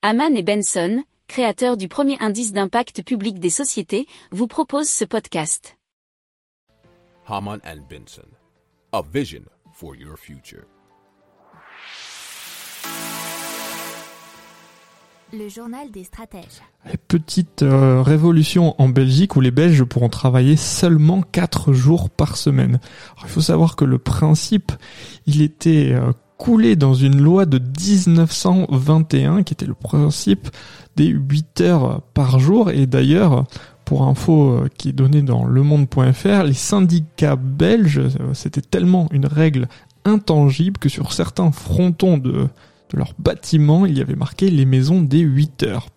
Haman et Benson, créateurs du premier indice d'impact public des sociétés, vous proposent ce podcast. Haman and Benson, a vision for your future. Le journal des stratèges. Petite euh, révolution en Belgique où les Belges pourront travailler seulement 4 jours par semaine. Alors, il faut savoir que le principe, il était euh, coulé dans une loi de 1921 qui était le principe des 8 heures par jour et d'ailleurs pour info euh, qui est donnée dans lemonde.fr, les syndicats belges, c'était tellement une règle intangible que sur certains frontons de de leur bâtiment, il y avait marqué les maisons des 8 heures.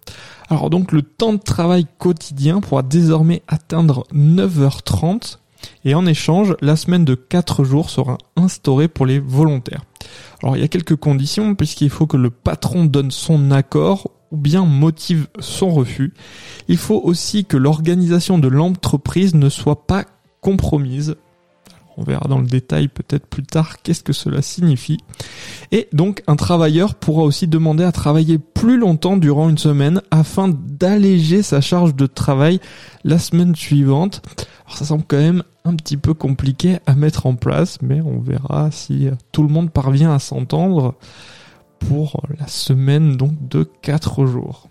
Alors donc le temps de travail quotidien pourra désormais atteindre 9h30 et en échange, la semaine de 4 jours sera instaurée pour les volontaires. Alors il y a quelques conditions puisqu'il faut que le patron donne son accord ou bien motive son refus. Il faut aussi que l'organisation de l'entreprise ne soit pas compromise on verra dans le détail peut-être plus tard qu'est-ce que cela signifie. Et donc un travailleur pourra aussi demander à travailler plus longtemps durant une semaine afin d'alléger sa charge de travail la semaine suivante. Alors ça semble quand même un petit peu compliqué à mettre en place, mais on verra si tout le monde parvient à s'entendre pour la semaine donc de 4 jours.